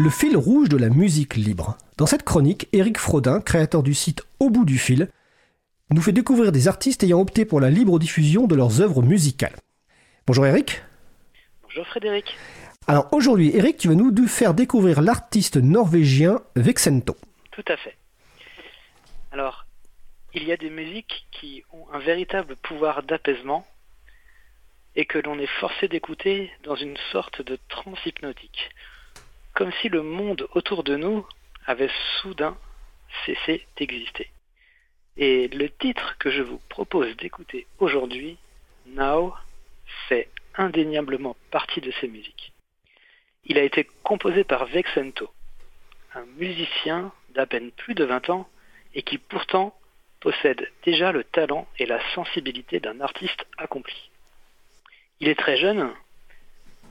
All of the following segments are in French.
le fil rouge de la musique libre. Dans cette chronique, Eric Frodin, créateur du site Au bout du fil, nous fait découvrir des artistes ayant opté pour la libre diffusion de leurs œuvres musicales. Bonjour Eric. Bonjour Frédéric. Alors aujourd'hui, Eric, tu vas nous faire découvrir l'artiste norvégien Vexento. Tout à fait. Alors, il y a des musiques qui ont un véritable pouvoir d'apaisement et que l'on est forcé d'écouter dans une sorte de transe hypnotique, comme si le monde autour de nous avait soudain cessé d'exister. Et le titre que je vous propose d'écouter aujourd'hui, Now, fait indéniablement partie de ces musiques. Il a été composé par Vexento, un musicien d'à peine plus de 20 ans et qui pourtant possède déjà le talent et la sensibilité d'un artiste accompli. Il est très jeune,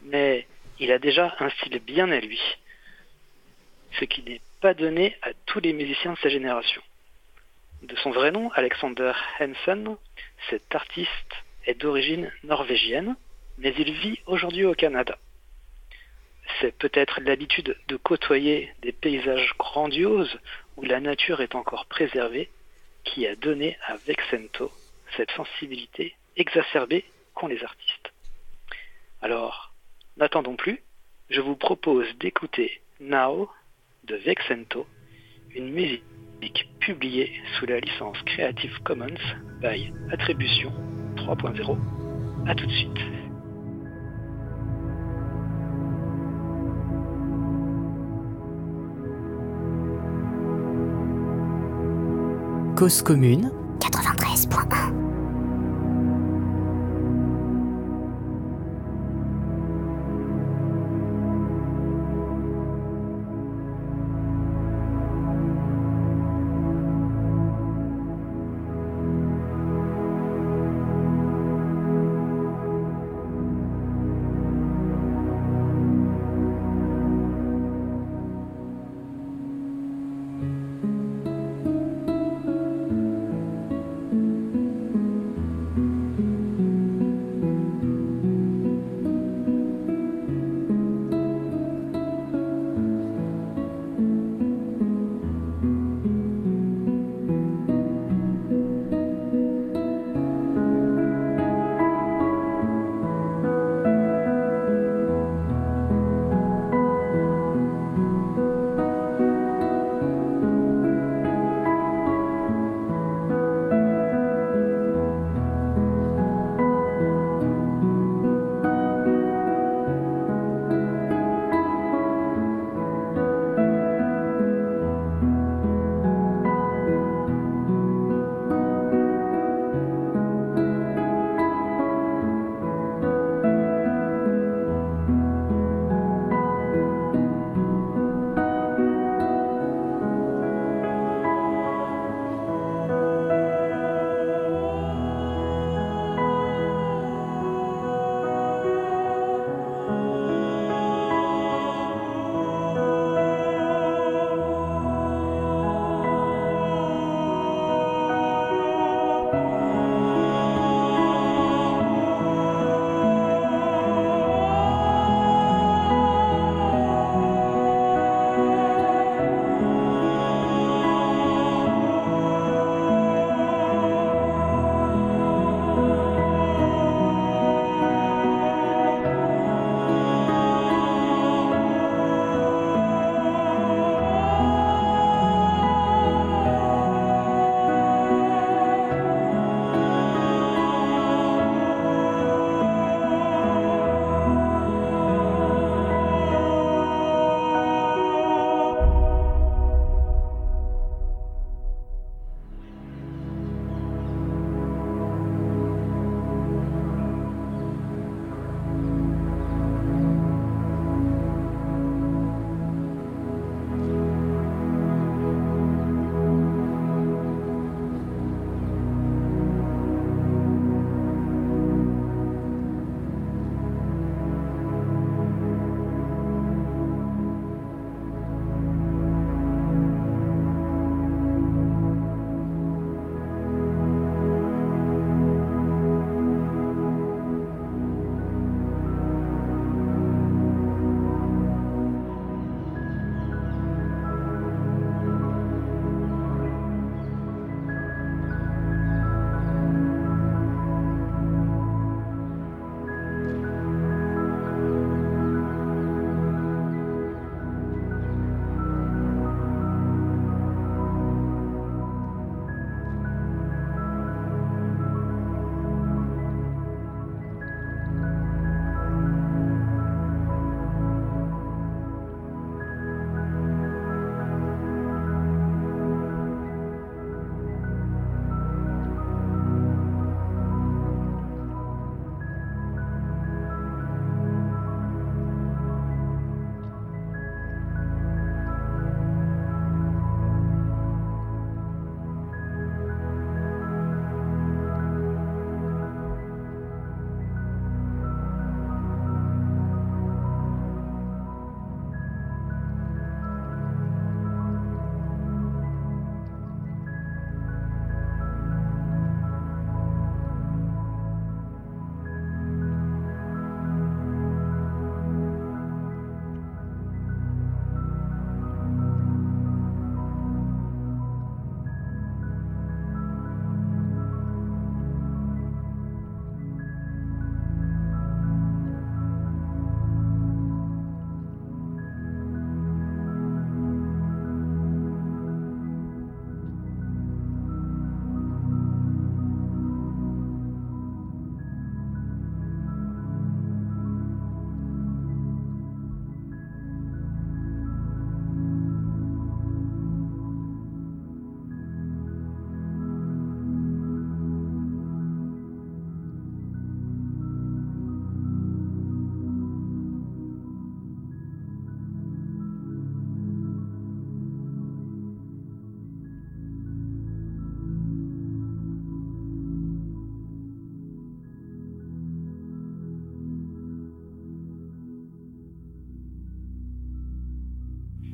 mais il a déjà un style bien à lui, ce qui n'est pas donné à tous les musiciens de sa génération. De son vrai nom, Alexander Hansen, cet artiste est d'origine norvégienne, mais il vit aujourd'hui au Canada. C'est peut-être l'habitude de côtoyer des paysages grandioses où la nature est encore préservée qui a donné à Vexento cette sensibilité exacerbée qu'ont les artistes. Alors, n'attendons plus, je vous propose d'écouter Now de Vexento, une musique publiée sous la licence Creative Commons by Attribution 3.0. A tout de suite. Cause commune 93.1「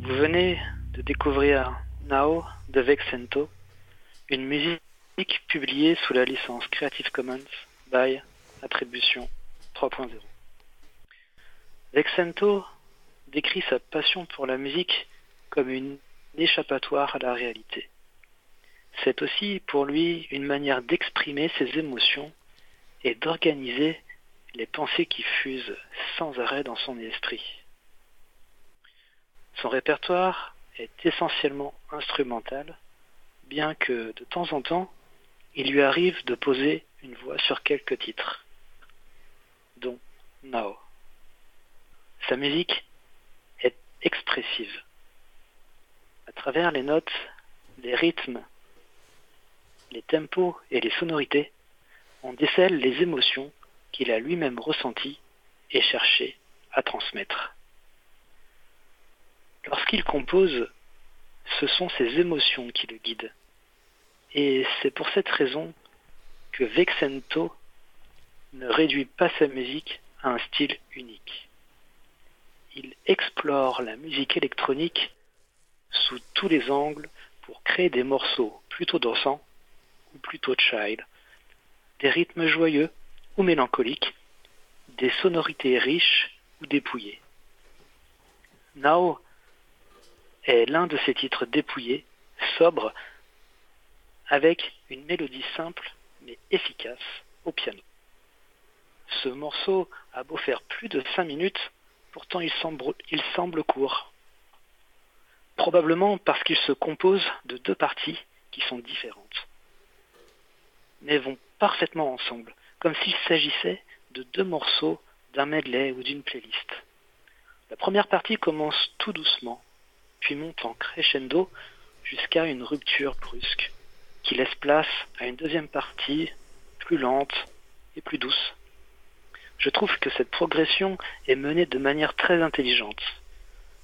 Vous venez de découvrir Now de Vexento, une musique publiée sous la licence Creative Commons by Attribution 3.0. Vexento décrit sa passion pour la musique comme une échappatoire à la réalité. C'est aussi pour lui une manière d'exprimer ses émotions et d'organiser les pensées qui fusent sans arrêt dans son esprit. Son répertoire est essentiellement instrumental, bien que de temps en temps, il lui arrive de poser une voix sur quelques titres, dont Now. Sa musique est expressive. À travers les notes, les rythmes, les tempos et les sonorités, on décèle les émotions qu'il a lui-même ressenties et cherché à transmettre. Lorsqu'il compose, ce sont ses émotions qui le guident. Et c'est pour cette raison que Vexento ne réduit pas sa musique à un style unique. Il explore la musique électronique sous tous les angles pour créer des morceaux plutôt dansants ou plutôt child, des rythmes joyeux ou mélancoliques, des sonorités riches ou dépouillées. Est l'un de ces titres dépouillés, sobres, avec une mélodie simple mais efficace au piano. Ce morceau a beau faire plus de 5 minutes, pourtant il semble court. Probablement parce qu'il se compose de deux parties qui sont différentes, mais vont parfaitement ensemble, comme s'il s'agissait de deux morceaux d'un medley ou d'une playlist. La première partie commence tout doucement, puis monte en crescendo jusqu'à une rupture brusque, qui laisse place à une deuxième partie plus lente et plus douce. Je trouve que cette progression est menée de manière très intelligente,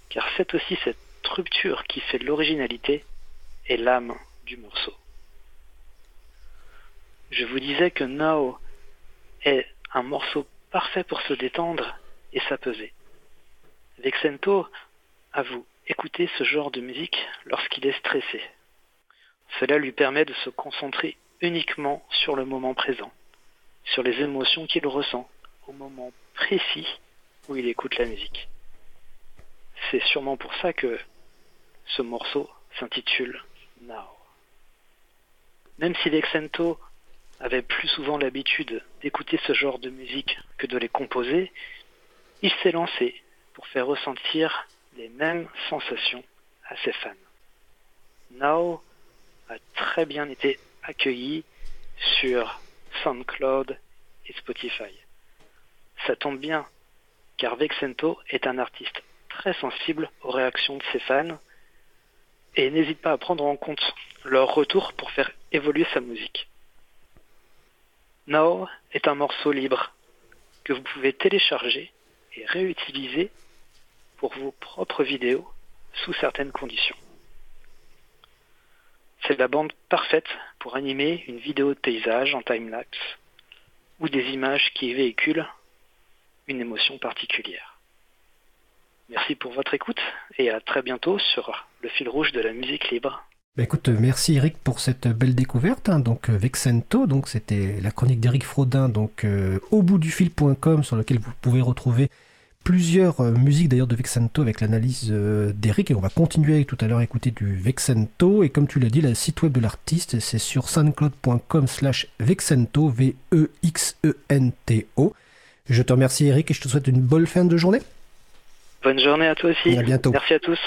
car c'est aussi cette rupture qui fait l'originalité et l'âme du morceau. Je vous disais que Now est un morceau parfait pour se détendre et s'apeser. Vexento avoue écouter ce genre de musique lorsqu'il est stressé. Cela lui permet de se concentrer uniquement sur le moment présent, sur les émotions qu'il ressent au moment précis où il écoute la musique. C'est sûrement pour ça que ce morceau s'intitule Now. Même si Vexento avait plus souvent l'habitude d'écouter ce genre de musique que de les composer, il s'est lancé pour faire ressentir les mêmes sensations à ses fans. Now a très bien été accueilli sur SoundCloud et Spotify. Ça tombe bien, car Vexento est un artiste très sensible aux réactions de ses fans et n'hésite pas à prendre en compte leur retour pour faire évoluer sa musique. Now est un morceau libre que vous pouvez télécharger et réutiliser pour vos propres vidéos sous certaines conditions. C'est la bande parfaite pour animer une vidéo de paysage en time-lapse ou des images qui véhiculent une émotion particulière. Merci pour votre écoute et à très bientôt sur le fil rouge de la musique libre. Bah écoute, merci Eric pour cette belle découverte. Hein. donc euh, Vexento, donc c'était la chronique d'Eric Frodin, donc euh, au bout du fil.com sur lequel vous pouvez retrouver plusieurs euh, musiques d'ailleurs de Vexento avec l'analyse euh, d'Eric et on va continuer tout à l'heure à écouter du Vexento. Et comme tu l'as dit le site web de l'artiste c'est sur soundcloud.com slash Vexento V-E-X-E-N-T-O je te remercie Eric et je te souhaite une bonne fin de journée. Bonne journée à toi aussi. À bientôt. Merci à tous